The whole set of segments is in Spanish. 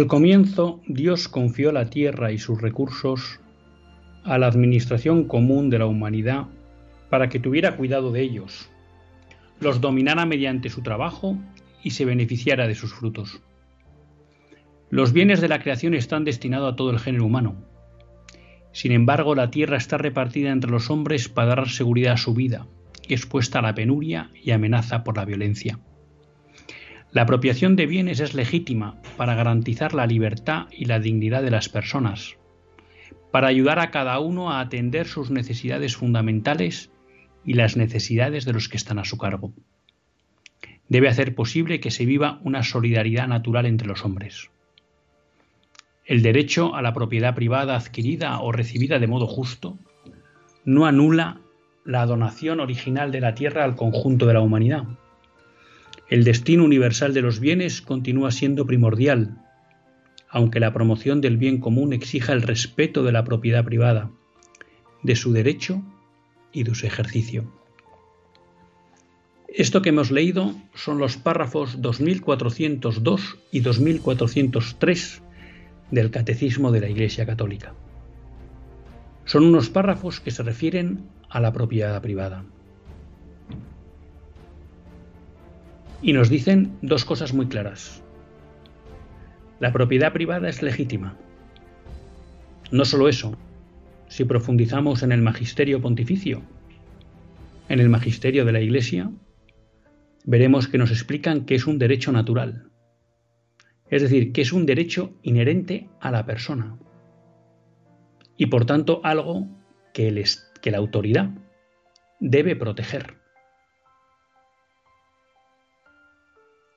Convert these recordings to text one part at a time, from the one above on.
Al comienzo, Dios confió la tierra y sus recursos a la administración común de la humanidad para que tuviera cuidado de ellos, los dominara mediante su trabajo y se beneficiara de sus frutos. Los bienes de la creación están destinados a todo el género humano. Sin embargo, la tierra está repartida entre los hombres para dar seguridad a su vida, expuesta a la penuria y amenaza por la violencia. La apropiación de bienes es legítima para garantizar la libertad y la dignidad de las personas, para ayudar a cada uno a atender sus necesidades fundamentales y las necesidades de los que están a su cargo. Debe hacer posible que se viva una solidaridad natural entre los hombres. El derecho a la propiedad privada adquirida o recibida de modo justo no anula la donación original de la tierra al conjunto de la humanidad el destino universal de los bienes continúa siendo primordial, aunque la promoción del bien común exija el respeto de la propiedad privada, de su derecho y de su ejercicio. Esto que hemos leído son los párrafos 2402 y 2403 del Catecismo de la Iglesia Católica. Son unos párrafos que se refieren a la propiedad privada. Y nos dicen dos cosas muy claras. La propiedad privada es legítima. No solo eso, si profundizamos en el magisterio pontificio, en el magisterio de la Iglesia, veremos que nos explican que es un derecho natural. Es decir, que es un derecho inherente a la persona. Y por tanto algo que, que la autoridad debe proteger.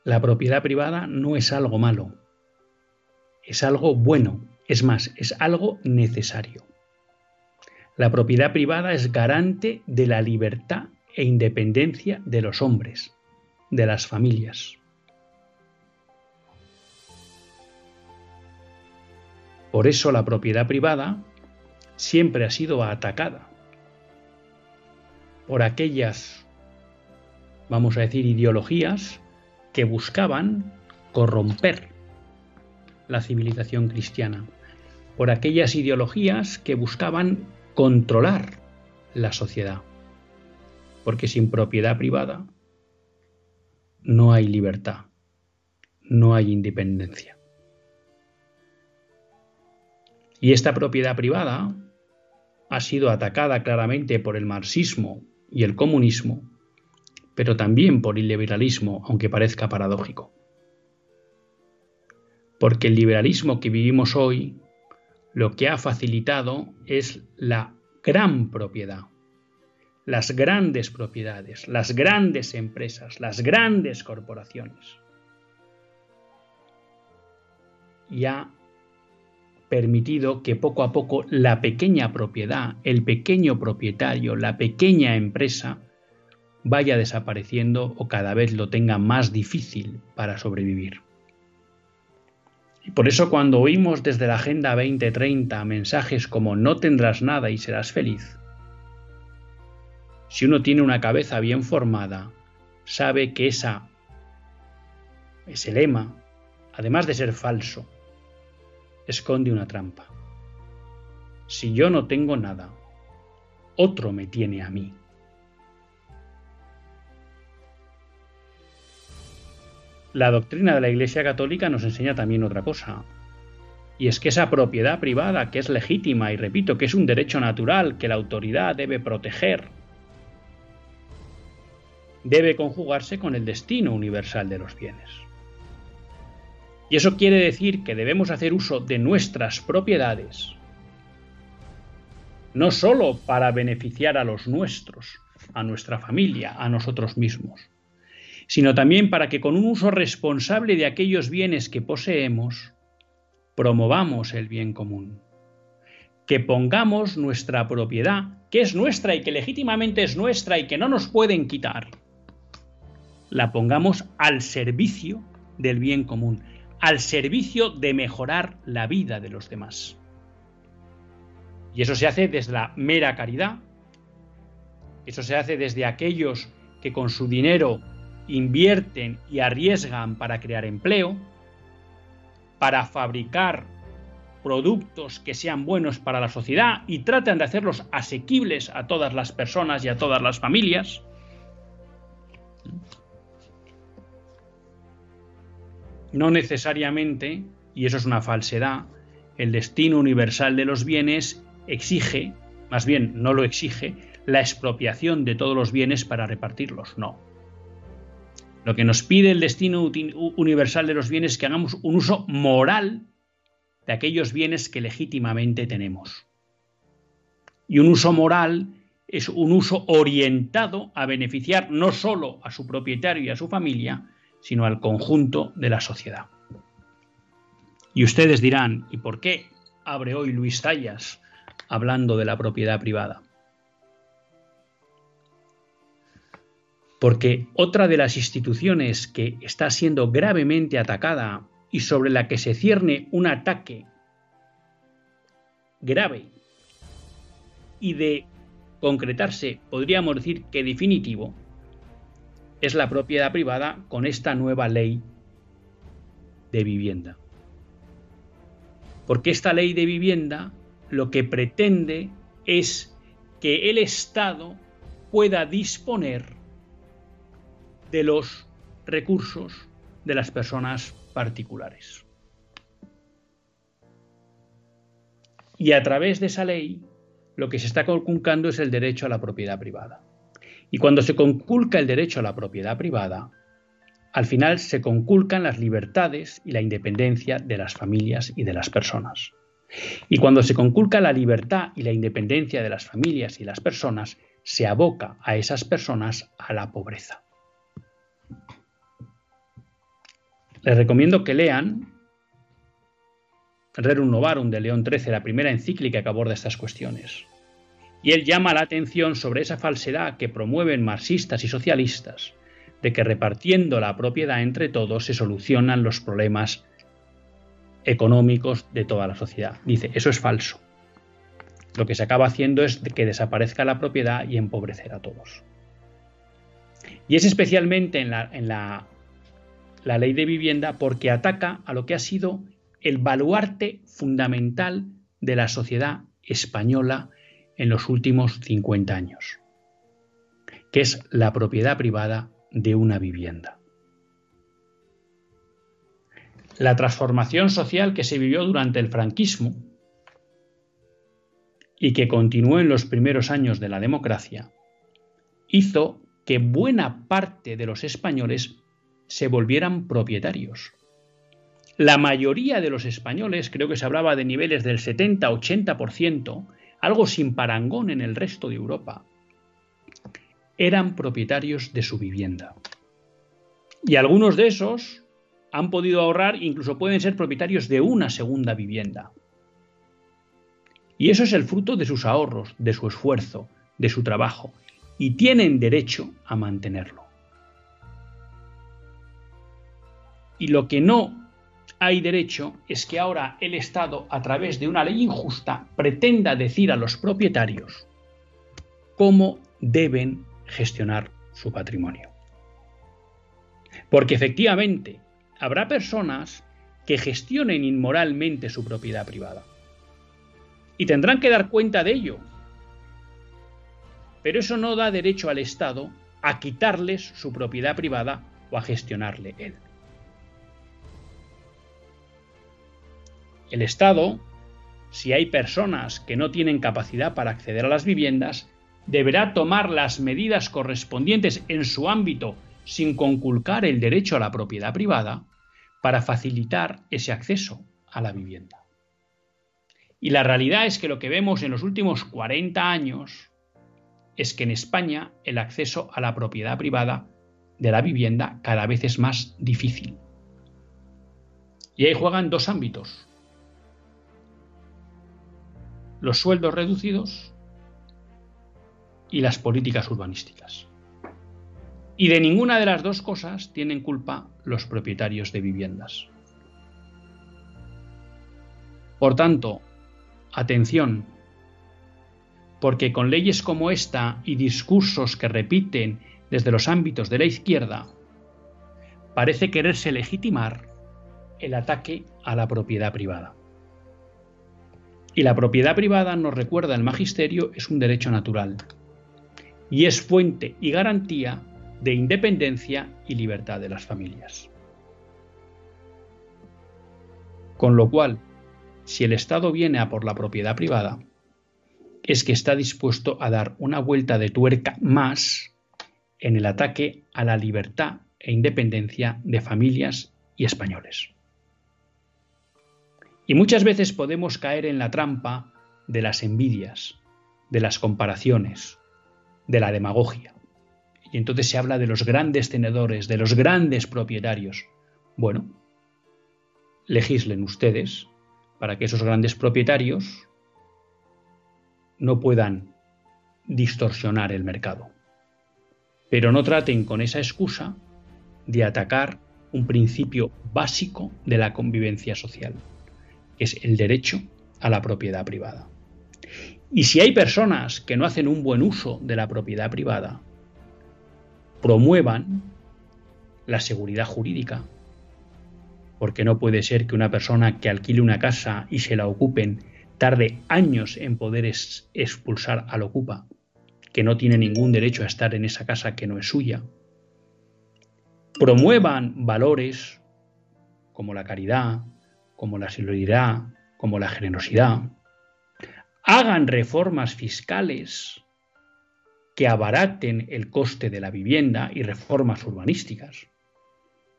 La propiedad privada no es algo malo, es algo bueno, es más, es algo necesario. La propiedad privada es garante de la libertad e independencia de los hombres, de las familias. Por eso la propiedad privada siempre ha sido atacada por aquellas, vamos a decir, ideologías que buscaban corromper la civilización cristiana, por aquellas ideologías que buscaban controlar la sociedad. Porque sin propiedad privada no hay libertad, no hay independencia. Y esta propiedad privada ha sido atacada claramente por el marxismo y el comunismo pero también por el liberalismo, aunque parezca paradójico. Porque el liberalismo que vivimos hoy lo que ha facilitado es la gran propiedad, las grandes propiedades, las grandes empresas, las grandes corporaciones. Y ha permitido que poco a poco la pequeña propiedad, el pequeño propietario, la pequeña empresa, vaya desapareciendo o cada vez lo tenga más difícil para sobrevivir. Y por eso cuando oímos desde la Agenda 2030 mensajes como no tendrás nada y serás feliz, si uno tiene una cabeza bien formada, sabe que esa, ese lema, además de ser falso, esconde una trampa. Si yo no tengo nada, otro me tiene a mí. La doctrina de la Iglesia Católica nos enseña también otra cosa. Y es que esa propiedad privada, que es legítima, y repito, que es un derecho natural que la autoridad debe proteger, debe conjugarse con el destino universal de los bienes. Y eso quiere decir que debemos hacer uso de nuestras propiedades, no sólo para beneficiar a los nuestros, a nuestra familia, a nosotros mismos, sino también para que con un uso responsable de aquellos bienes que poseemos, promovamos el bien común. Que pongamos nuestra propiedad, que es nuestra y que legítimamente es nuestra y que no nos pueden quitar, la pongamos al servicio del bien común, al servicio de mejorar la vida de los demás. Y eso se hace desde la mera caridad, eso se hace desde aquellos que con su dinero invierten y arriesgan para crear empleo, para fabricar productos que sean buenos para la sociedad y tratan de hacerlos asequibles a todas las personas y a todas las familias. No necesariamente, y eso es una falsedad, el destino universal de los bienes exige, más bien no lo exige, la expropiación de todos los bienes para repartirlos. No. Lo que nos pide el destino universal de los bienes es que hagamos un uso moral de aquellos bienes que legítimamente tenemos. Y un uso moral es un uso orientado a beneficiar no solo a su propietario y a su familia, sino al conjunto de la sociedad. Y ustedes dirán, ¿y por qué abre hoy Luis Tallas hablando de la propiedad privada? Porque otra de las instituciones que está siendo gravemente atacada y sobre la que se cierne un ataque grave y de concretarse, podríamos decir que definitivo, es la propiedad privada con esta nueva ley de vivienda. Porque esta ley de vivienda lo que pretende es que el Estado pueda disponer de los recursos de las personas particulares. Y a través de esa ley, lo que se está conculcando es el derecho a la propiedad privada. Y cuando se conculca el derecho a la propiedad privada, al final se conculcan las libertades y la independencia de las familias y de las personas. Y cuando se conculca la libertad y la independencia de las familias y las personas, se aboca a esas personas a la pobreza. Les recomiendo que lean Rerum Novarum de León XIII, la primera encíclica que aborda estas cuestiones. Y él llama la atención sobre esa falsedad que promueven marxistas y socialistas, de que repartiendo la propiedad entre todos se solucionan los problemas económicos de toda la sociedad. Dice, eso es falso. Lo que se acaba haciendo es que desaparezca la propiedad y empobrecer a todos. Y es especialmente en la, en la la ley de vivienda porque ataca a lo que ha sido el baluarte fundamental de la sociedad española en los últimos 50 años, que es la propiedad privada de una vivienda. La transformación social que se vivió durante el franquismo y que continuó en los primeros años de la democracia, hizo que buena parte de los españoles se volvieran propietarios. La mayoría de los españoles, creo que se hablaba de niveles del 70-80%, algo sin parangón en el resto de Europa, eran propietarios de su vivienda. Y algunos de esos han podido ahorrar, incluso pueden ser propietarios de una segunda vivienda. Y eso es el fruto de sus ahorros, de su esfuerzo, de su trabajo, y tienen derecho a mantenerlo. Y lo que no hay derecho es que ahora el Estado, a través de una ley injusta, pretenda decir a los propietarios cómo deben gestionar su patrimonio. Porque efectivamente habrá personas que gestionen inmoralmente su propiedad privada. Y tendrán que dar cuenta de ello. Pero eso no da derecho al Estado a quitarles su propiedad privada o a gestionarle él. El Estado, si hay personas que no tienen capacidad para acceder a las viviendas, deberá tomar las medidas correspondientes en su ámbito sin conculcar el derecho a la propiedad privada para facilitar ese acceso a la vivienda. Y la realidad es que lo que vemos en los últimos 40 años es que en España el acceso a la propiedad privada de la vivienda cada vez es más difícil. Y ahí juegan dos ámbitos. Los sueldos reducidos y las políticas urbanísticas. Y de ninguna de las dos cosas tienen culpa los propietarios de viviendas. Por tanto, atención, porque con leyes como esta y discursos que repiten desde los ámbitos de la izquierda, parece quererse legitimar el ataque a la propiedad privada. Y la propiedad privada, nos recuerda el magisterio, es un derecho natural y es fuente y garantía de independencia y libertad de las familias. Con lo cual, si el Estado viene a por la propiedad privada, es que está dispuesto a dar una vuelta de tuerca más en el ataque a la libertad e independencia de familias y españoles. Y muchas veces podemos caer en la trampa de las envidias, de las comparaciones, de la demagogia. Y entonces se habla de los grandes tenedores, de los grandes propietarios. Bueno, legislen ustedes para que esos grandes propietarios no puedan distorsionar el mercado. Pero no traten con esa excusa de atacar un principio básico de la convivencia social, que es el derecho a la propiedad privada. Y si hay personas que no hacen un buen uso de la propiedad privada, promuevan la seguridad jurídica, porque no puede ser que una persona que alquile una casa y se la ocupen tarde años en poder expulsar al ocupa, que no tiene ningún derecho a estar en esa casa que no es suya. Promuevan valores como la caridad, como la solidaridad, como la generosidad. Hagan reformas fiscales que abaraten el coste de la vivienda y reformas urbanísticas.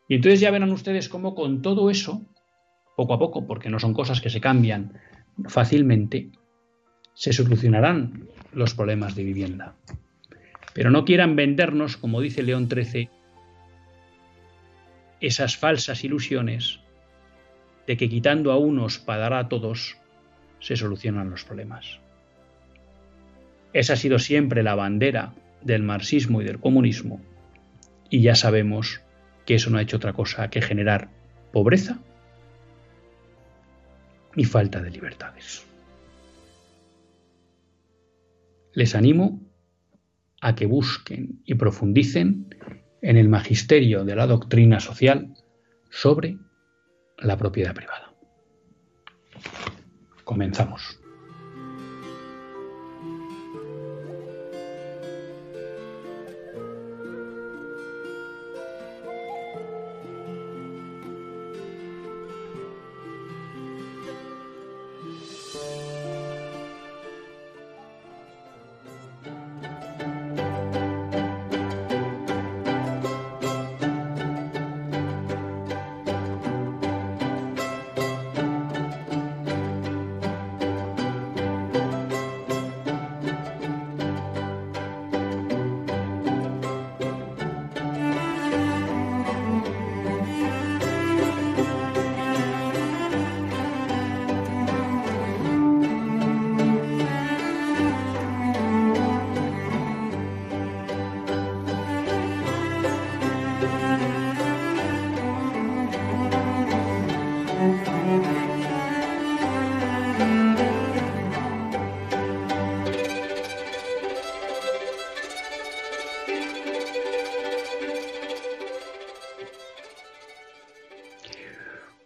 Y entonces ya verán ustedes cómo con todo eso, poco a poco, porque no son cosas que se cambian fácilmente se solucionarán los problemas de vivienda. Pero no quieran vendernos, como dice León XIII, esas falsas ilusiones de que quitando a unos para dar a todos se solucionan los problemas. Esa ha sido siempre la bandera del marxismo y del comunismo y ya sabemos que eso no ha hecho otra cosa que generar pobreza y falta de libertades. Les animo a que busquen y profundicen en el magisterio de la doctrina social sobre la propiedad privada. Comenzamos.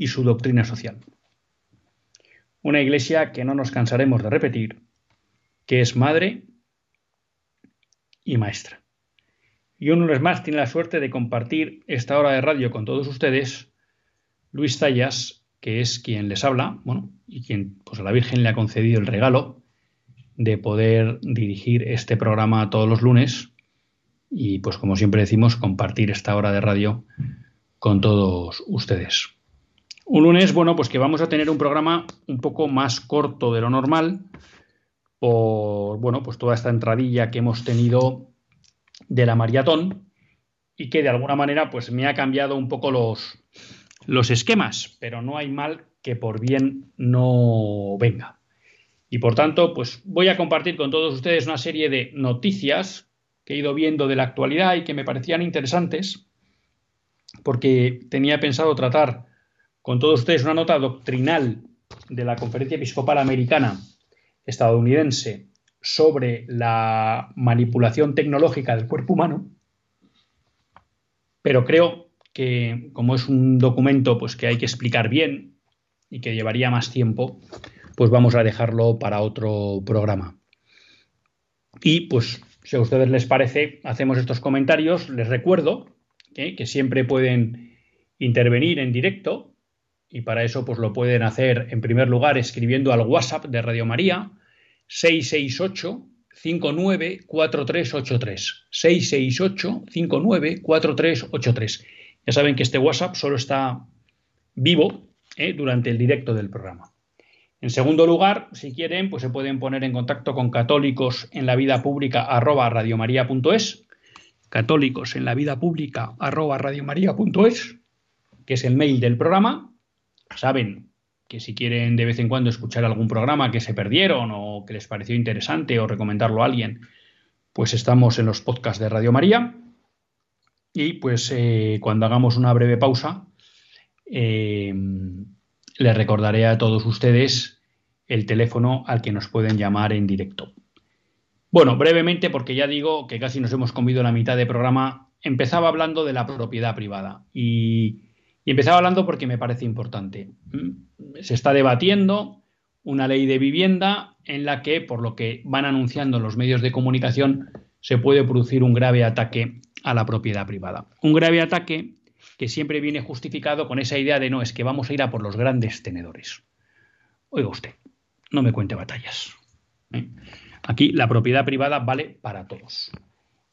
y su doctrina social. Una Iglesia que no nos cansaremos de repetir, que es madre y maestra. Y un lunes más tiene la suerte de compartir esta hora de radio con todos ustedes Luis Zayas, que es quien les habla, bueno, y quien pues a la Virgen le ha concedido el regalo de poder dirigir este programa todos los lunes y pues como siempre decimos compartir esta hora de radio con todos ustedes. Un lunes, bueno, pues que vamos a tener un programa un poco más corto de lo normal por, bueno, pues toda esta entradilla que hemos tenido de la maratón y que de alguna manera pues me ha cambiado un poco los, los esquemas, pero no hay mal que por bien no venga. Y por tanto, pues voy a compartir con todos ustedes una serie de noticias que he ido viendo de la actualidad y que me parecían interesantes, porque tenía pensado tratar con todos ustedes una nota doctrinal de la Conferencia Episcopal Americana estadounidense sobre la manipulación tecnológica del cuerpo humano, pero creo que como es un documento pues que hay que explicar bien y que llevaría más tiempo, pues vamos a dejarlo para otro programa. Y pues si a ustedes les parece, hacemos estos comentarios. Les recuerdo que siempre pueden intervenir en directo y para eso pues lo pueden hacer en primer lugar escribiendo al WhatsApp de Radio María 668 594383 668 594383 ya saben que este WhatsApp solo está vivo ¿eh? durante el directo del programa. En segundo lugar, si quieren, pues se pueden poner en contacto con católicos en la vida pública arroba radiomaria.es, católicos en la vida pública arroba radiomaria.es, que es el mail del programa. Saben que si quieren de vez en cuando escuchar algún programa que se perdieron o que les pareció interesante o recomendarlo a alguien, pues estamos en los podcasts de Radio María. Y pues eh, cuando hagamos una breve pausa, eh, les recordaré a todos ustedes el teléfono al que nos pueden llamar en directo. Bueno, brevemente, porque ya digo que casi nos hemos comido la mitad del programa, empezaba hablando de la propiedad privada y, y empezaba hablando porque me parece importante. ¿Mm? Se está debatiendo una ley de vivienda en la que, por lo que van anunciando los medios de comunicación, se puede producir un grave ataque a la propiedad privada. Un grave ataque que siempre viene justificado con esa idea de no, es que vamos a ir a por los grandes tenedores. Oiga usted, no me cuente batallas. ¿eh? Aquí la propiedad privada vale para todos.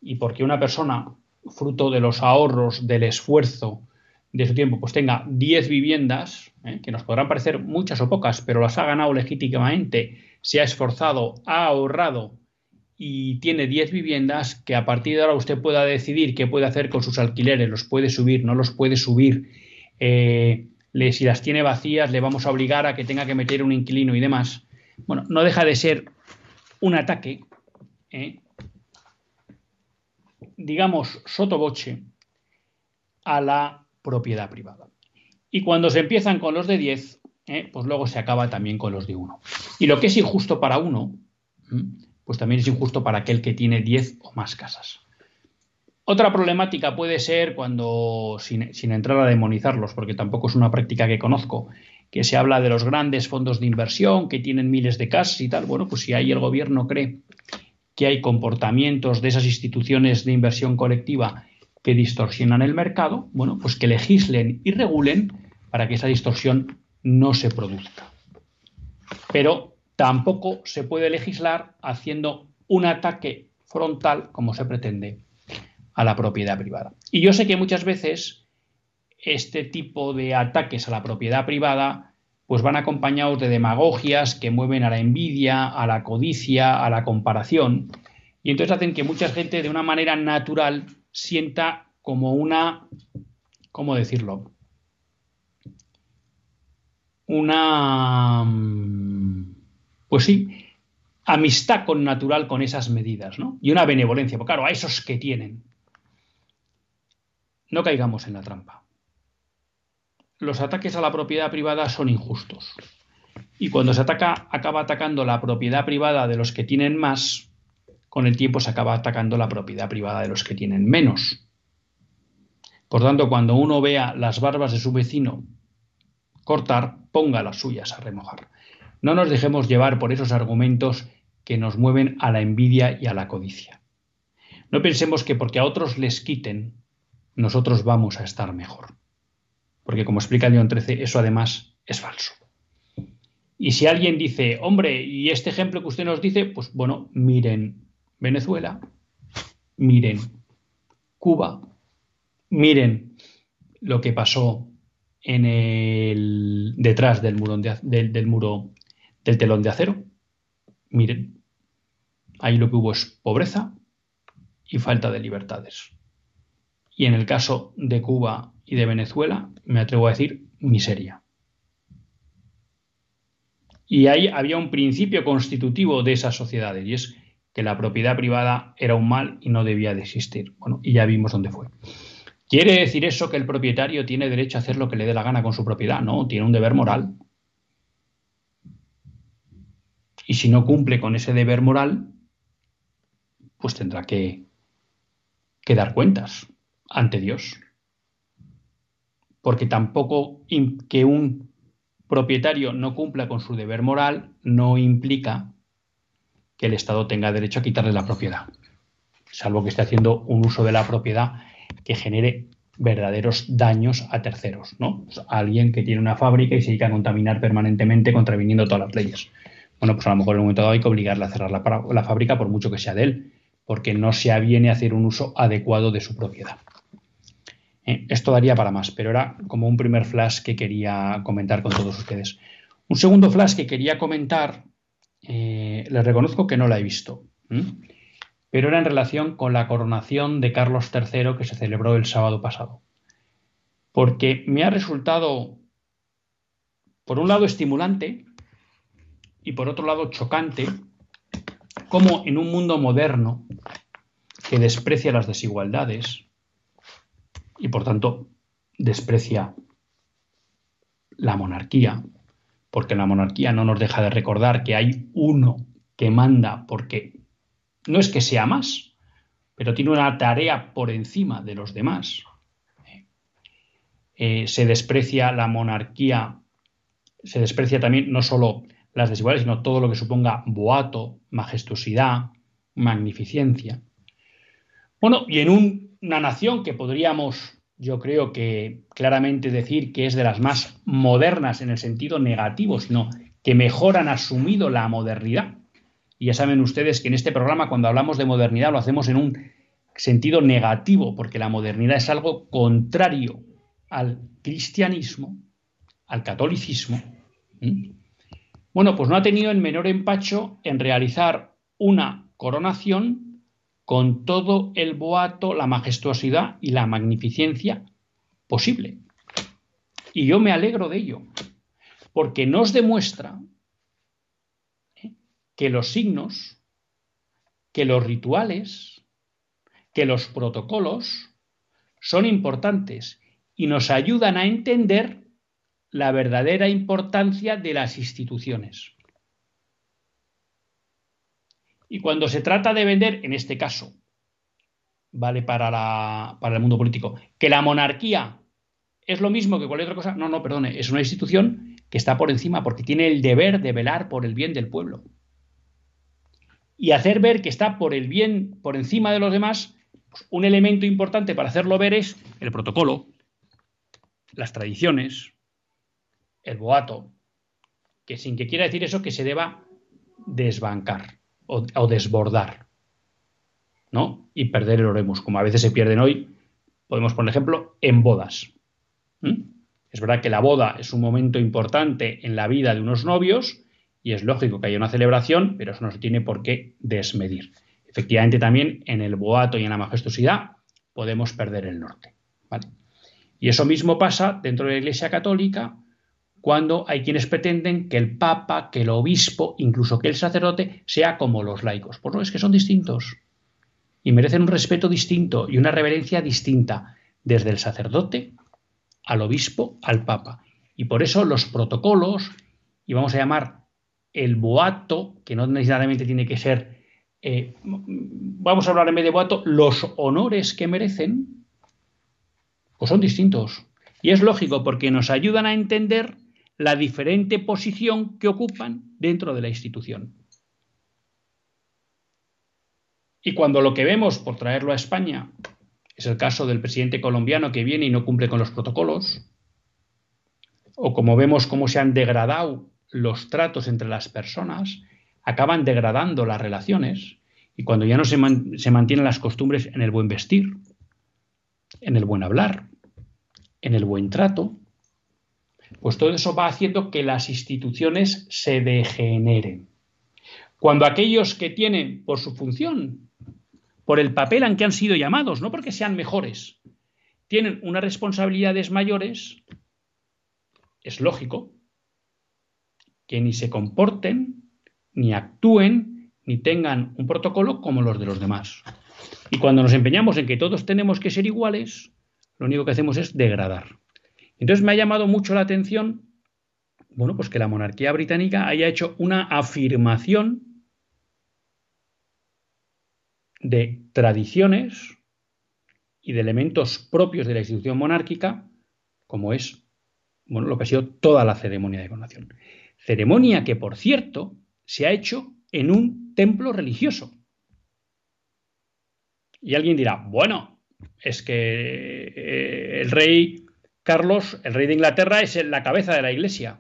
Y porque una persona, fruto de los ahorros, del esfuerzo de su tiempo, pues tenga 10 viviendas, ¿eh? que nos podrán parecer muchas o pocas, pero las ha ganado legítimamente, se ha esforzado, ha ahorrado y tiene 10 viviendas que a partir de ahora usted pueda decidir qué puede hacer con sus alquileres, los puede subir, no los puede subir, eh, si las tiene vacías le vamos a obligar a que tenga que meter un inquilino y demás. Bueno, no deja de ser un ataque, ¿eh? digamos, sotoboche a la propiedad privada. Y cuando se empiezan con los de 10, ¿eh? pues luego se acaba también con los de 1. Y lo que es injusto para uno, pues también es injusto para aquel que tiene 10 o más casas. Otra problemática puede ser cuando, sin, entrar a demonizarlos, porque tampoco es una práctica que conozco, que se habla de los grandes fondos de inversión que tienen miles de casas y tal. Bueno, pues si ahí el gobierno cree que hay comportamientos de esas instituciones de inversión colectiva que distorsionan el mercado, bueno, pues que legislen y regulen para que esa distorsión no se produzca. Pero Tampoco se puede legislar haciendo un ataque frontal, como se pretende, a la propiedad privada. Y yo sé que muchas veces este tipo de ataques a la propiedad privada pues van acompañados de demagogias que mueven a la envidia, a la codicia, a la comparación, y entonces hacen que mucha gente de una manera natural sienta como una, ¿cómo decirlo? Una pues sí, amistad con natural con esas medidas, ¿no? Y una benevolencia, porque claro, a esos que tienen. No caigamos en la trampa. Los ataques a la propiedad privada son injustos. Y cuando se ataca, acaba atacando la propiedad privada de los que tienen más, con el tiempo se acaba atacando la propiedad privada de los que tienen menos. Por tanto, cuando uno vea las barbas de su vecino cortar, ponga las suyas a remojar. No nos dejemos llevar por esos argumentos que nos mueven a la envidia y a la codicia. No pensemos que porque a otros les quiten, nosotros vamos a estar mejor. Porque como explica León XIII, eso además es falso. Y si alguien dice, hombre, y este ejemplo que usted nos dice, pues bueno, miren Venezuela, miren Cuba, miren lo que pasó en el detrás del muro, del muro del telón de acero. Miren, ahí lo que hubo es pobreza y falta de libertades. Y en el caso de Cuba y de Venezuela, me atrevo a decir miseria. Y ahí había un principio constitutivo de esas sociedades, y es que la propiedad privada era un mal y no debía de existir. Bueno, y ya vimos dónde fue. ¿Quiere decir eso que el propietario tiene derecho a hacer lo que le dé la gana con su propiedad? No, tiene un deber moral. Y si no cumple con ese deber moral, pues tendrá que, que dar cuentas ante Dios. Porque tampoco que un propietario no cumpla con su deber moral no implica que el Estado tenga derecho a quitarle la propiedad, salvo que esté haciendo un uso de la propiedad que genere verdaderos daños a terceros, ¿no? alguien que tiene una fábrica y se dedica a contaminar permanentemente contraviniendo todas las leyes. Bueno, pues a lo mejor en un momento dado hay que obligarle a cerrar la, fábrica por mucho que sea de él, porque no se aviene a hacer un uso adecuado de su propiedad. Eh, esto daría para más, pero era como un primer flash que quería comentar con todos ustedes. Un segundo flash que quería comentar, eh, les reconozco que no la he visto, pero era en relación con la coronación de Carlos III que se celebró el sábado pasado. Porque me ha resultado, por un lado, estimulante y por otro lado, chocante, como en un mundo moderno que desprecia las desigualdades, y por tanto desprecia la monarquía, porque la monarquía no nos deja de recordar que hay uno que manda porque no es que sea más, pero tiene una tarea por encima de los demás. Eh, se desprecia la monarquía, se desprecia también no solo las desigualdades, sino todo lo que suponga boato, majestuosidad, magnificencia. Bueno, y en una nación que podríamos, yo creo que claramente decir que es de las más modernas en el sentido negativo, sino que mejor han asumido la modernidad. Y ya saben ustedes que en este programa cuando hablamos de modernidad lo hacemos en un sentido negativo, porque la modernidad es algo contrario al cristianismo, al catolicismo. Bueno, pues no ha tenido el menor empacho en realizar una coronación con todo el boato, la majestuosidad y la magnificencia posible. Y yo me alegro de ello, porque nos demuestra ¿eh? que los signos, que los rituales, que los protocolos son importantes y nos ayudan a entender la verdadera importancia de las instituciones. Y cuando se trata de vender, en este caso, vale para, para el mundo político, que la monarquía es lo mismo que cualquier otra cosa, no, no, perdone, es una institución que está por encima porque tiene el deber de velar por el bien del pueblo. Y hacer ver que está por el bien, por encima de los demás, pues un elemento importante para hacerlo ver es el protocolo, las tradiciones, el boato, que sin que quiera decir eso que se deba desbancar o, desbordar, ¿no? Y perder el oremus, como a veces se pierden hoy, podemos poner ejemplo, en bodas. Es verdad que la boda es un momento importante en la vida de unos novios y es lógico que haya una celebración, pero eso no se tiene por qué desmedir. Efectivamente, también en el boato y en la majestuosidad podemos perder el norte. Y eso mismo pasa dentro de la Iglesia Católica cuando hay quienes pretenden que el papa, que el obispo, incluso que el sacerdote sea como los laicos. Pues no, es que son distintos y merecen un respeto distinto y una reverencia distinta desde el sacerdote al obispo al papa. Y por eso los protocolos, y vamos a llamar el boato, que no necesariamente tiene que ser eh, vamos a hablar en vez de boato, los honores que merecen, pues son distintos. Y es lógico porque nos ayudan a entender la diferente posición que ocupan dentro de la institución. Y cuando lo que vemos, por traerlo a España, es el caso del presidente colombiano que viene y no cumple con los protocolos, o como vemos cómo se han degradado los tratos entre las personas, acaban degradando las relaciones y cuando ya no se, mantienen las costumbres en el buen vestir, en el buen hablar, en el buen trato, pues todo eso va haciendo que las instituciones se degeneren. Cuando aquellos que tienen por su función, por el papel en que han sido llamados, no porque sean mejores, tienen unas responsabilidades mayores, es lógico que ni se comporten ni actúen, ni tengan un protocolo como los de los demás. Y cuando nos empeñamos en que todos tenemos que ser iguales, lo único que hacemos es degradar. Entonces me ha llamado mucho la atención, bueno, pues que la monarquía británica haya hecho una afirmación de tradiciones y de elementos propios de la institución monárquica, como es bueno, lo que ha sido toda la ceremonia de coronación. Ceremonia que, por cierto, se ha hecho en un templo religioso. Y alguien dirá, bueno, es que eh, el rey Carlos, el rey de Inglaterra, es la cabeza de la iglesia.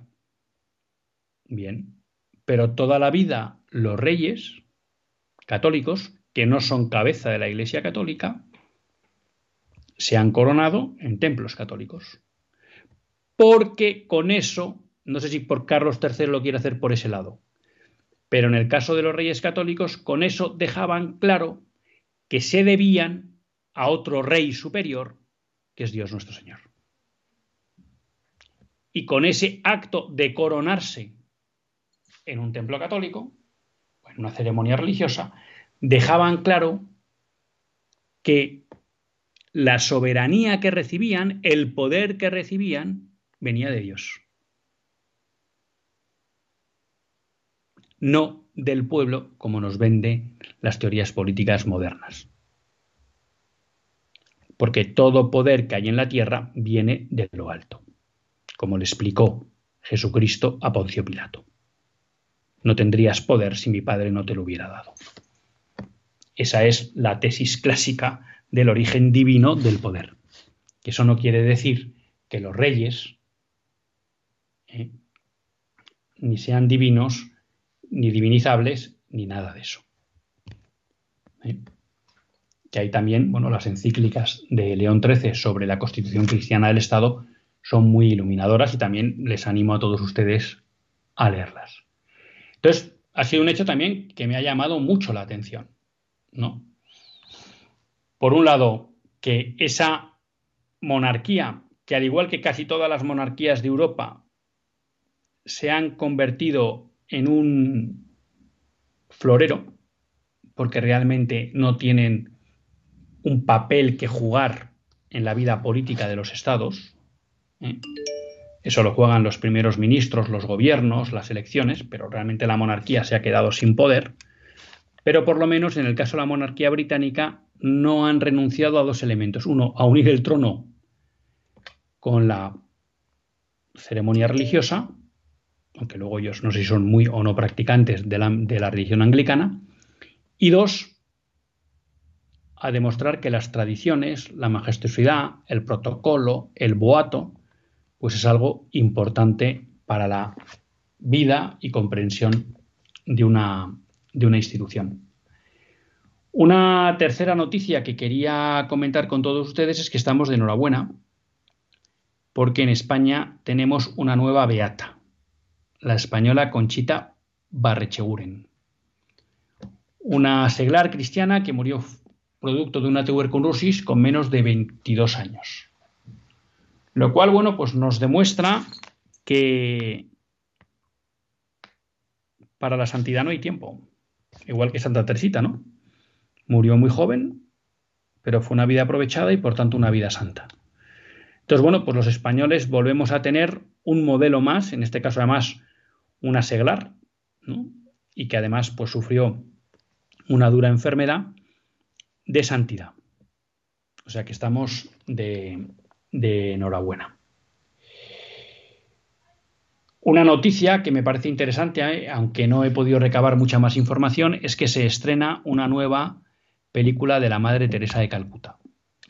Bien, pero toda la vida los reyes católicos, que no son cabeza de la iglesia católica, se han coronado en templos católicos. Porque con eso, no sé si por Carlos III lo quiere hacer por ese lado, pero en el caso de los reyes católicos, con eso dejaban claro que se debían a otro rey superior, que es Dios nuestro Señor. Y con ese acto de coronarse en un templo católico, en una ceremonia religiosa, dejaban claro que la soberanía que recibían, el poder que recibían, venía de Dios. no del pueblo como nos vende las teorías políticas modernas. Porque todo poder que hay en la tierra viene de lo alto, como le explicó Jesucristo a Poncio Pilato. No tendrías poder si mi Padre no te lo hubiera dado. Esa es la tesis clásica del origen divino del poder. Eso no quiere decir que los reyes eh, ni sean divinos ni divinizables, ni nada de eso. ¿Eh? Que hay también, bueno, las encíclicas de León XIII sobre la constitución cristiana del Estado son muy iluminadoras y también les animo a todos ustedes a leerlas. Entonces, ha sido un hecho también que me ha llamado mucho la atención, ¿no? Por un lado, que esa monarquía, que al igual que casi todas las monarquías de Europa, se han convertido en un florero, porque realmente no tienen un papel que jugar en la vida política de los estados. ¿Eh? Eso lo juegan los primeros ministros, los gobiernos, las elecciones, pero realmente la monarquía se ha quedado sin poder. Pero por lo menos en el caso de la monarquía británica no han renunciado a dos elementos. Uno, a unir el trono con la ceremonia religiosa aunque luego ellos no sé si son muy o no practicantes de la, religión anglicana, y dos, a demostrar que las tradiciones, la majestuosidad, el protocolo, el boato, pues es algo importante para la vida y comprensión de una, de una institución. Una tercera noticia que quería comentar con todos ustedes es que estamos de enhorabuena porque en España tenemos una nueva beata la española Conchita Barrecheguren, una seglar cristiana que murió producto de una tuberculosis con menos de 22 años. Lo cual, bueno, pues nos demuestra que para la santidad no hay tiempo. Igual que Santa Teresita, ¿no? Murió muy joven, pero fue una vida aprovechada y por tanto una vida santa. Entonces, bueno, pues los españoles volvemos a tener un modelo más, en este caso además una seglar, y que además pues, sufrió una dura enfermedad de santidad. O sea que estamos de, de enhorabuena. Una noticia que me parece interesante, eh, aunque no he podido recabar mucha más información, es que se estrena una nueva película de la Madre Teresa de Calcuta.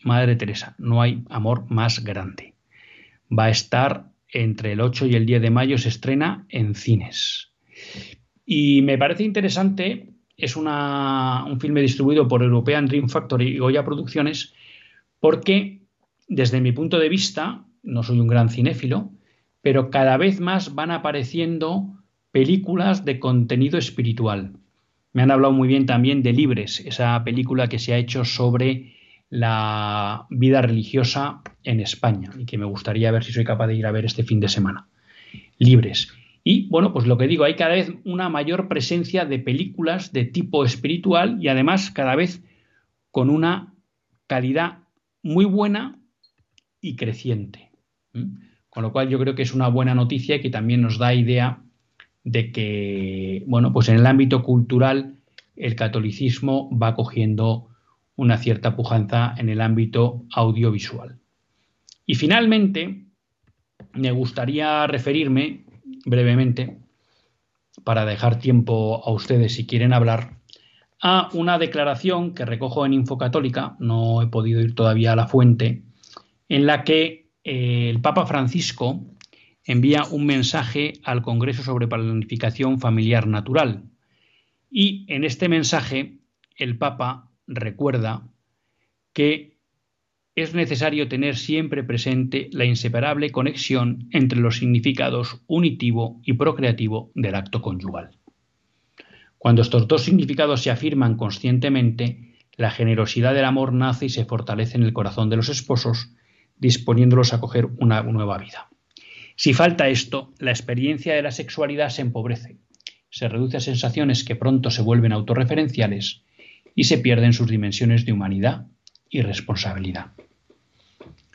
Madre Teresa, no hay amor más grande. Va a estar entre el 8 y el 10 de mayo, se estrena en cines. Y me parece interesante, es un filme distribuido por European Dream Factory y Goya Producciones, porque desde mi punto de vista, no soy un gran cinéfilo, pero cada vez más van apareciendo películas de contenido espiritual. Me han hablado muy bien también de Libres, esa película que se ha hecho sobre la vida religiosa en España y que me gustaría ver si soy capaz de ir a ver este fin de semana. Libres. Y bueno, pues lo que digo, hay cada vez una mayor presencia de películas de tipo espiritual y además cada vez con una calidad muy buena y creciente. Con lo cual yo creo que es una buena noticia y que también nos da idea de que, bueno, pues en el ámbito cultural el catolicismo va cogiendo una cierta pujanza en el ámbito audiovisual. Y finalmente, me gustaría referirme brevemente, para dejar tiempo a ustedes si quieren hablar, a una declaración que recojo en Infocatólica, no he podido ir todavía a la fuente, en la que eh, el Papa Francisco envía un mensaje al Congreso sobre Planificación Familiar Natural. Y en este mensaje el Papa recuerda que es necesario tener siempre presente la inseparable conexión entre los significados unitivo y procreativo del acto conyugal. Cuando estos dos significados se afirman conscientemente, la generosidad del amor nace y se fortalece en el corazón de los esposos, disponiéndolos a coger una nueva vida. Si falta esto, la experiencia de la sexualidad se empobrece, se reduce a sensaciones que pronto se vuelven autorreferenciales y se pierden sus dimensiones de humanidad y responsabilidad.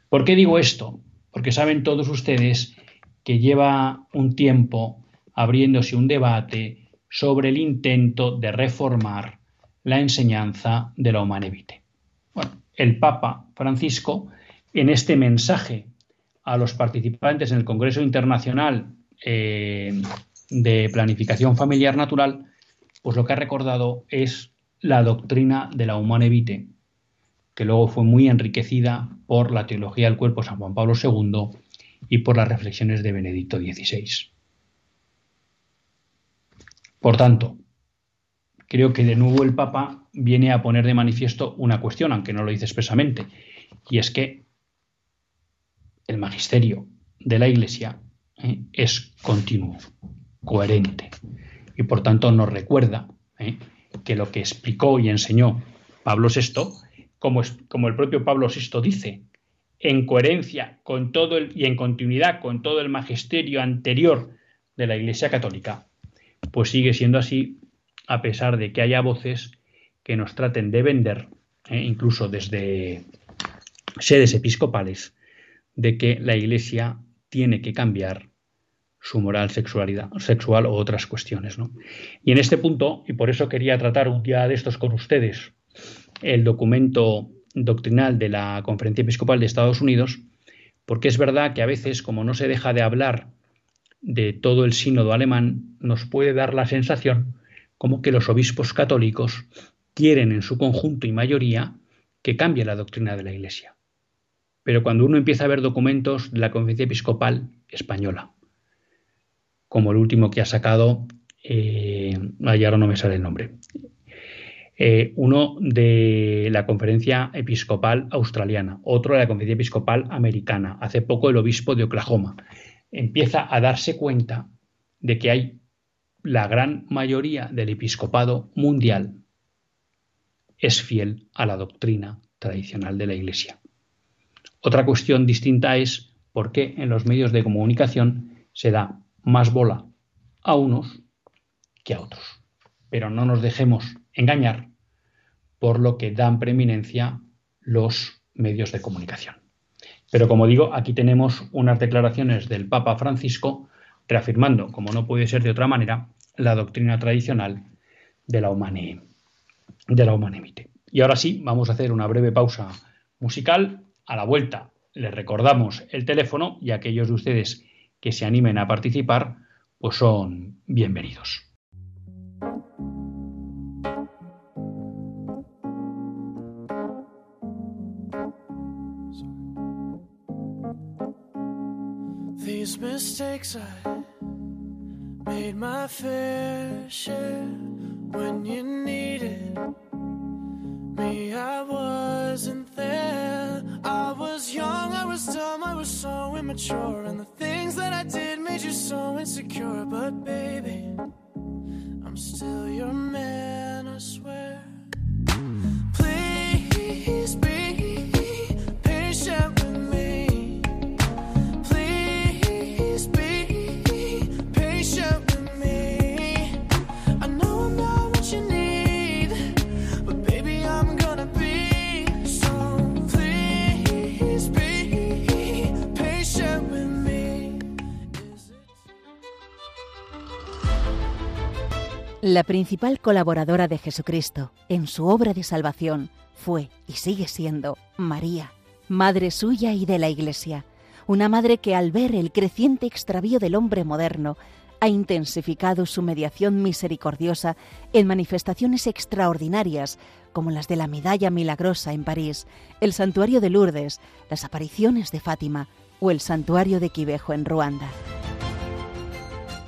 ¿Por qué digo esto? Porque saben todos ustedes que lleva un tiempo abriéndose un debate sobre el intento de reformar la enseñanza de la Humanevite. Bueno, el Papa Francisco, en este mensaje a los participantes en el Congreso Internacional eh, de Planificación Familiar Natural, pues lo que ha recordado es la doctrina de la humana evite, que luego fue muy enriquecida por la teología del cuerpo San Juan Pablo II y por las reflexiones de Benedicto XVI. Por tanto, creo que de nuevo el Papa viene a poner de manifiesto una cuestión, aunque no lo dice expresamente, y es que el magisterio de la Iglesia ¿eh? es continuo, coherente, y por tanto nos recuerda ¿eh? que lo que explicó y enseñó Pablo VI, como, el propio Pablo VI dice, en coherencia con todo el, y en continuidad con todo el magisterio anterior de la Iglesia Católica, pues sigue siendo así a pesar de que haya voces que nos traten de vender, eh, incluso desde sedes episcopales, de que la Iglesia tiene que cambiar su moral sexualidad, sexual o otras cuestiones. ¿no? Y en este punto, y por eso quería tratar un día de estos con ustedes, el documento doctrinal de la Conferencia Episcopal de Estados Unidos, porque es verdad que a veces, como no se deja de hablar de todo el sínodo alemán, nos puede dar la sensación como que los obispos católicos quieren en su conjunto y mayoría que cambie la doctrina de la Iglesia. Pero cuando uno empieza a ver documentos de la Conferencia Episcopal española, como el último que ha sacado, eh, ahora no me sale el nombre, eh, uno de la conferencia episcopal australiana, otro de la conferencia episcopal americana, hace poco el obispo de Oklahoma, empieza a darse cuenta de que hay la gran mayoría del episcopado mundial es fiel a la doctrina tradicional de la Iglesia. Otra cuestión distinta es por qué en los medios de comunicación se da más bola a unos que a otros. Pero no nos dejemos engañar por lo que dan preeminencia los medios de comunicación. Pero como digo, aquí tenemos unas declaraciones del Papa Francisco reafirmando, como no puede ser de otra manera, la doctrina tradicional de la Humanimite. Y ahora sí, vamos a hacer una breve pausa musical. A la vuelta les recordamos el teléfono y aquellos de ustedes que se animen a participar, pues son bienvenidos. Made my when you immature, and the things that I did made you so insecure. But La principal colaboradora de Jesucristo en su obra de salvación fue y sigue siendo María, madre suya y de la Iglesia, una madre que al ver el creciente extravío del hombre moderno ha intensificado su mediación misericordiosa en manifestaciones extraordinarias como las de la Medalla Milagrosa en París, el Santuario de Lourdes, las apariciones de Fátima o el Santuario de Quivejo en Ruanda.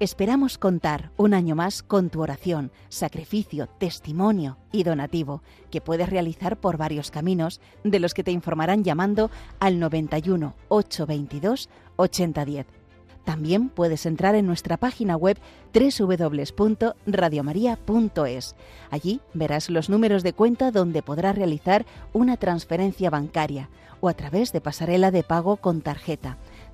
Esperamos contar un año más con tu oración, sacrificio, testimonio y donativo, que puedes realizar por varios caminos, de los que te informarán llamando al 91 822 8010. También puedes entrar en nuestra página web www.radiomaria.es. Allí verás los números de cuenta donde podrás realizar una transferencia bancaria o a través de pasarela de pago con tarjeta.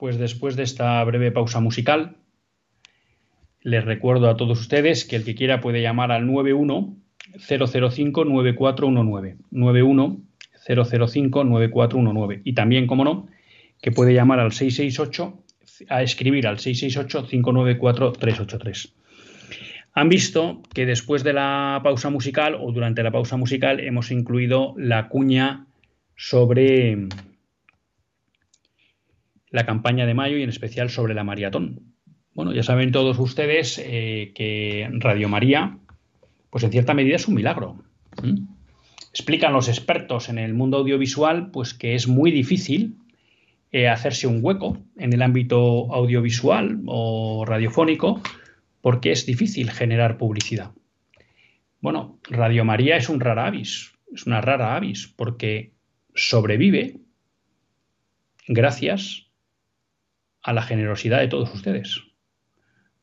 Pues después de esta breve pausa musical, les recuerdo a todos ustedes que el que quiera puede llamar al 91 005 9419. 91 005 9419. Y también, como no, que puede llamar al 668 a escribir al 668 594 383. Han visto que después de la pausa musical o durante la pausa musical hemos incluido la cuña sobre la campaña de mayo y en especial sobre la maratón. Bueno, ya saben todos ustedes eh, que Radio María, pues en cierta medida es un milagro. Explican los expertos en el mundo audiovisual, pues que es muy difícil eh, hacerse un hueco en el ámbito audiovisual o radiofónico, porque es difícil generar publicidad. Bueno, Radio María es un rara avis, es una rara avis, porque sobrevive gracias a la generosidad de todos ustedes.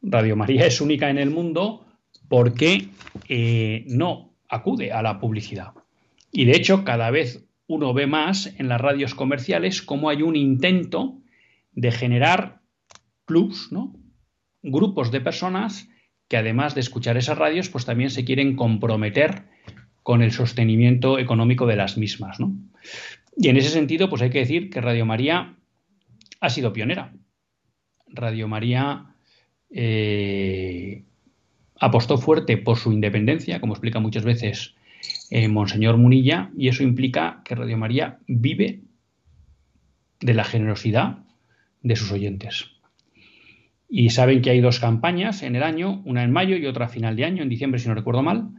Radio María es única en el mundo porque eh, no acude a la publicidad. Y de hecho, cada vez uno ve más en las radios comerciales cómo hay un intento de generar clubs, ¿no? grupos de personas que además de escuchar esas radios, pues también se quieren comprometer con el sostenimiento económico de las mismas. ¿no? Y en ese sentido, pues hay que decir que Radio María ha sido pionera. Radio María eh, apostó fuerte por su independencia, como explica muchas veces eh, Monseñor Munilla, y eso implica que Radio María vive de la generosidad de sus oyentes. Y saben que hay dos campañas en el año, una en mayo y otra a final de año, en diciembre si no recuerdo mal,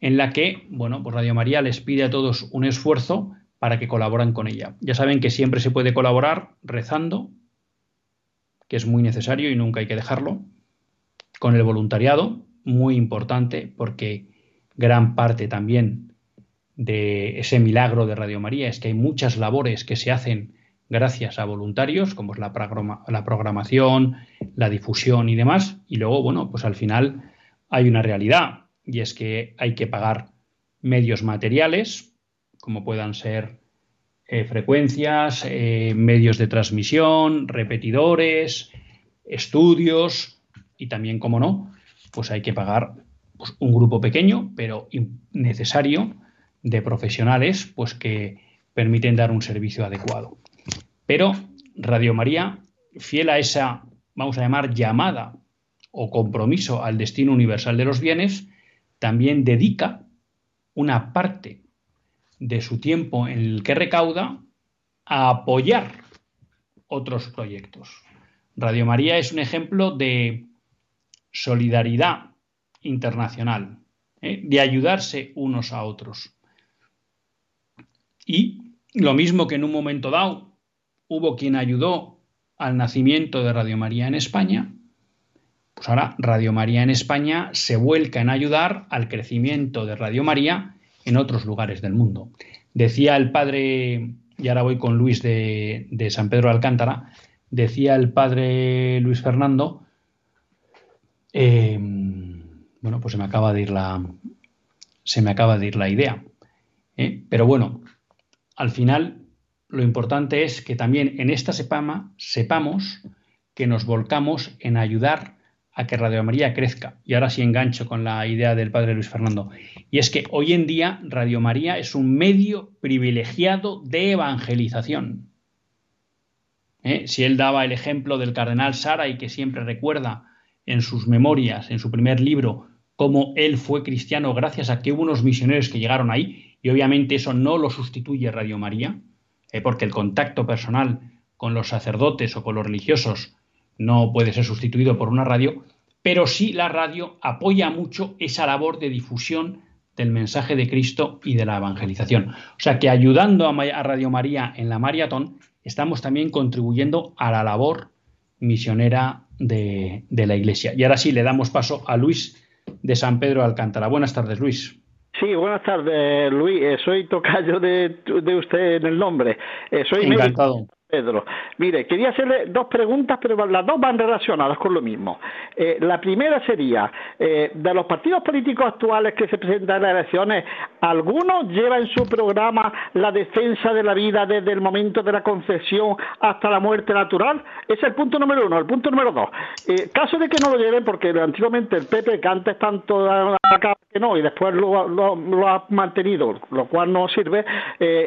en la que, bueno, pues Radio María les pide a todos un esfuerzo para que colaboren con ella. Ya saben que siempre se puede colaborar rezando, que es muy necesario y nunca hay que dejarlo, con el voluntariado, muy importante porque gran parte también de ese milagro de Radio María es que hay muchas labores que se hacen gracias a voluntarios, como es la, la programación, la difusión y demás. Y luego, bueno, pues al final hay una realidad y es que hay que pagar medios materiales, como puedan ser eh, frecuencias, eh, medios de transmisión, repetidores, estudios y también, como no, pues hay que pagar pues, un grupo pequeño, pero necesario, de profesionales, pues que permiten dar un servicio adecuado. Pero Radio María, fiel a esa, vamos a llamar, llamada o compromiso al destino universal de los bienes, también dedica una parte de su tiempo en el que recauda a apoyar otros proyectos. Radio María es un ejemplo de solidaridad internacional, ¿eh? de ayudarse unos a otros. Y lo mismo que en un momento dado hubo quien ayudó al nacimiento de Radio María en España, pues ahora Radio María en España se vuelca en ayudar al crecimiento de Radio María en otros lugares del mundo. Decía el padre, y ahora voy con Luis de, San Pedro de Alcántara, decía el padre Luis Fernando, eh, bueno, pues se me acaba de ir la, se me acaba de ir la idea. ¿eh? Pero bueno, al final lo importante es que también en esta sepama sepamos que nos volcamos en ayudar a que Radio María crezca. Y ahora sí engancho con la idea del padre Luis Fernando. Y es que hoy en día Radio María es un medio privilegiado de evangelización. ¿eh? Si él daba el ejemplo del cardenal Sara y que siempre recuerda en sus memorias, en su primer libro, cómo él fue cristiano gracias a que hubo unos misioneros que llegaron ahí, y obviamente eso no lo sustituye Radio María, ¿eh? porque el contacto personal con los sacerdotes o con los religiosos no puede ser sustituido por una radio, pero sí la radio apoya mucho esa labor de difusión del mensaje de Cristo y de la evangelización. O sea que ayudando a Radio María en la maratón, estamos también contribuyendo a la labor misionera de, la Iglesia. Y ahora sí, le damos paso a Luis de San Pedro de Alcántara. Buenas tardes, Luis. Sí, buenas tardes, Luis. Eh, soy tocayo de, de, usted en el nombre. Eh, soy Encantado. Pedro. Mire, quería hacerle dos preguntas, pero las dos van relacionadas con lo mismo. Eh, la primera sería, eh, de los partidos políticos actuales que se presentan en las elecciones, ¿alguno lleva en su programa la defensa de la vida desde el momento de la concepción hasta la muerte natural? Ese es el punto número uno. El punto número dos, eh, caso de que no lo lleven, porque antiguamente el PP, que antes tanto acá que no, y después lo, lo ha mantenido, lo cual no sirve,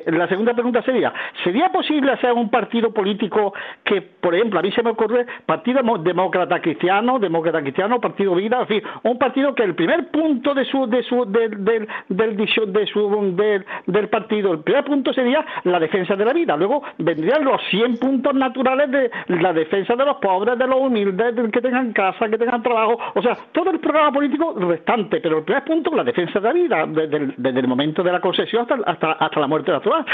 la segunda pregunta sería, ¿sería posible hacer un partido partido político que, por ejemplo, a mí se me ocurre Partido Demócrata Cristiano, Demócrata Cristiano, Partido Vida, en fin, un partido que el primer punto de su de su del del del, de su, del, del partido, el primer punto sería la defensa de la vida, luego vendrían los 100 puntos naturales de la defensa de los pobres, de los humildes, de que tengan casa, que tengan trabajo, o sea, todo el programa político restante, pero el primer punto la defensa de la vida, desde, desde el momento de la concesión hasta, hasta, hasta la muerte natural.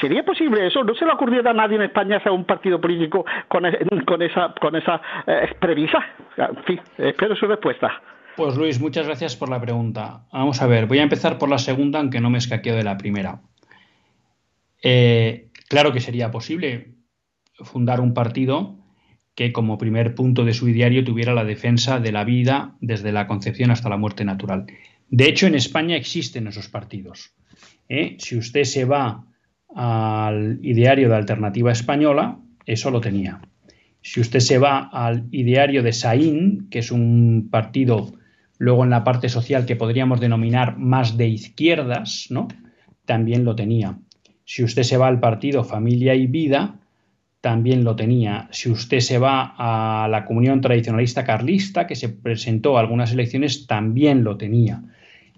¿Sería posible eso? ¿No se le ocurrió a nadie en España sea un partido político con, con esa, con esa eh, premisa? En fin, espero su respuesta. Pues Luis, muchas gracias por la pregunta. Vamos a ver, voy a empezar por la segunda, aunque no me escaqueo de la primera. Eh, claro que sería posible fundar un partido que como primer punto de su ideario tuviera la defensa de la vida desde la concepción hasta la muerte natural. De hecho, en España existen esos partidos. ¿eh? Si usted se va al ideario de Alternativa Española, eso lo tenía. Si usted se va al ideario de Saín, que es un partido luego en la parte social que podríamos denominar más de izquierdas, ¿no? También lo tenía. Si usted se va al partido Familia y Vida, también lo tenía. Si usted se va a la Comunión Tradicionalista Carlista, que se presentó a algunas elecciones, también lo tenía.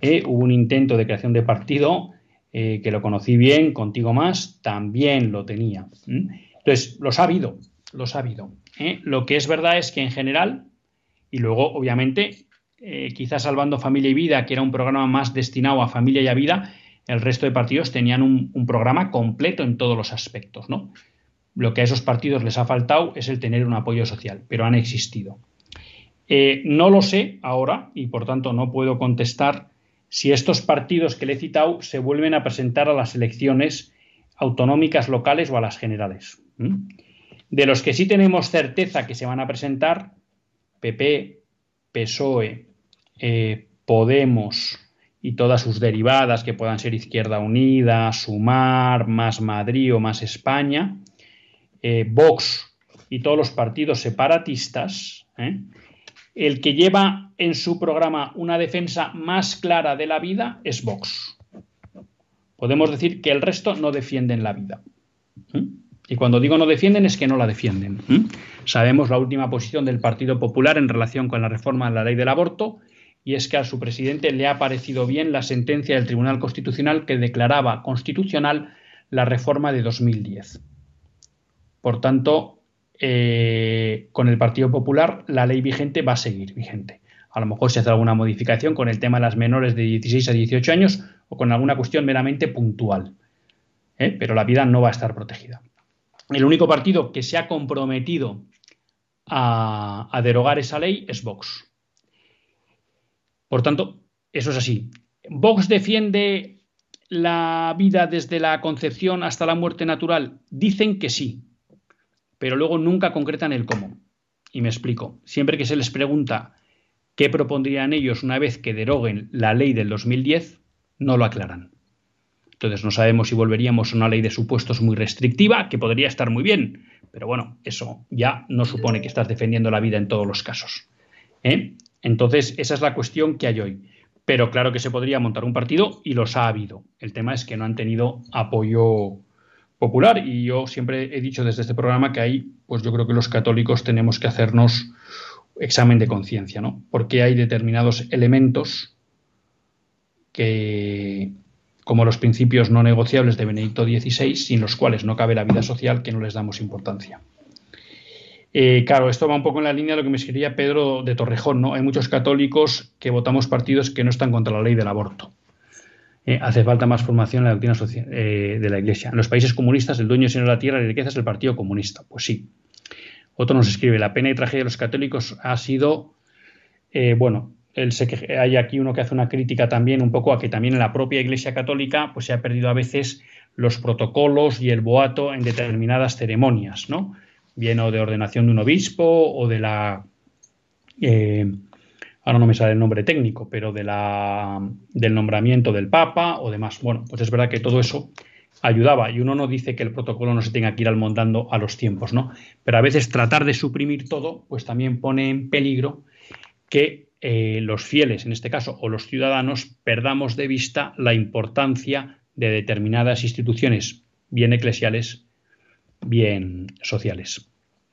Eh, hubo un intento de creación de partido eh, que lo conocí bien, contigo más, también lo tenía. Entonces, los ha habido, los ha habido. ¿eh? Lo que es verdad es que en general, y luego, obviamente, eh, quizás Salvando Familia y Vida, que era un programa más destinado a familia y a vida, el resto de partidos tenían un, programa completo en todos los aspectos, ¿no? Lo que a esos partidos les ha faltado es el tener un apoyo social, pero han existido. Eh, no lo sé ahora y por tanto no puedo contestar si estos partidos que le he citado se vuelven a presentar a las elecciones autonómicas locales o a las generales. De los que sí tenemos certeza que se van a presentar, PP, PSOE, eh, Podemos y todas sus derivadas que puedan ser Izquierda Unida, Sumar, Más Madrid o Más España, eh, Vox y todos los partidos separatistas, ¿eh? El que lleva en su programa una defensa más clara de la vida es Vox. Podemos decir que el resto no defienden la vida. Y cuando digo no defienden es que no la defienden. Sabemos la última posición del Partido Popular en relación con la reforma de la ley del aborto y es que a su presidente le ha parecido bien la sentencia del Tribunal Constitucional que declaraba constitucional la reforma de 2010. Por tanto, eh, con el Partido Popular la ley vigente va a seguir vigente. A lo mejor se hace alguna modificación con el tema de las menores de 16 a 18 años o con alguna cuestión meramente puntual. ¿eh? Pero la vida no va a estar protegida. El único partido que se ha comprometido a, a derogar esa ley es Vox. Por tanto, eso es así. Vox defiende la vida desde la concepción hasta la muerte natural. Dicen que sí, pero luego nunca concretan el cómo. Y me explico. Siempre que se les pregunta qué propondrían ellos una vez que deroguen la ley del 2010, no lo aclaran. Entonces no sabemos si volveríamos a una ley de supuestos muy restrictiva, que podría estar muy bien, pero bueno, eso ya no supone que estás defendiendo la vida en todos los casos. ¿eh? Entonces, esa es la cuestión que hay hoy. Pero claro que se podría montar un partido y los ha habido. El tema es que no han tenido apoyo popular y yo siempre he dicho desde este programa que ahí, pues yo creo que los católicos tenemos que hacernos examen de conciencia, ¿no? Porque hay determinados elementos que, como los principios no negociables de Benedicto XVI, sin los cuales no cabe la vida social, que no les damos importancia. Eh, claro, esto va un poco en la línea de lo que me escribía Pedro de Torrejón, ¿no? Hay muchos católicos que votamos partidos que no están contra la ley del aborto. Eh, hace falta más formación en la doctrina social, eh, de la Iglesia. En los países comunistas, el dueño y señor de la tierra y riqueza es el Partido Comunista. Pues sí. Otro nos escribe, la pena y tragedia de los católicos ha sido, eh, bueno, hay aquí uno que hace una crítica también un poco a que también en la propia Iglesia Católica pues se ha perdido a veces los protocolos y el boato en determinadas ceremonias, ¿no? Bien o de ordenación de un obispo o de la ahora no me sale el nombre técnico, pero del nombramiento del Papa o demás. Bueno, pues es verdad que todo eso ayudaba y uno no dice que el protocolo no se tenga que ir almontando a los tiempos, ¿no? Pero a veces tratar de suprimir todo, pues también pone en peligro que eh, los fieles, en este caso, o los ciudadanos, perdamos de vista la importancia de determinadas instituciones, bien eclesiales, bien sociales.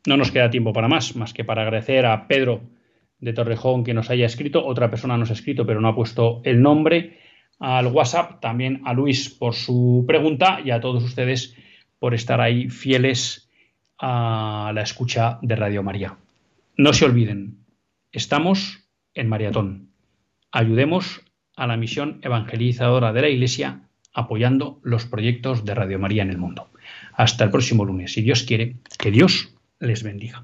No nos queda tiempo para más, más que para agradecer a Pedro de Torrejón que nos haya escrito. Otra persona nos ha escrito, pero no ha puesto el nombre. Al WhatsApp, también a Luis por su pregunta y a todos ustedes por estar ahí fieles a la escucha de Radio María. No se olviden, estamos en maratón. Ayudemos a la misión evangelizadora de la Iglesia apoyando los proyectos de Radio María en el mundo. Hasta el próximo lunes, si Dios quiere, que Dios les bendiga.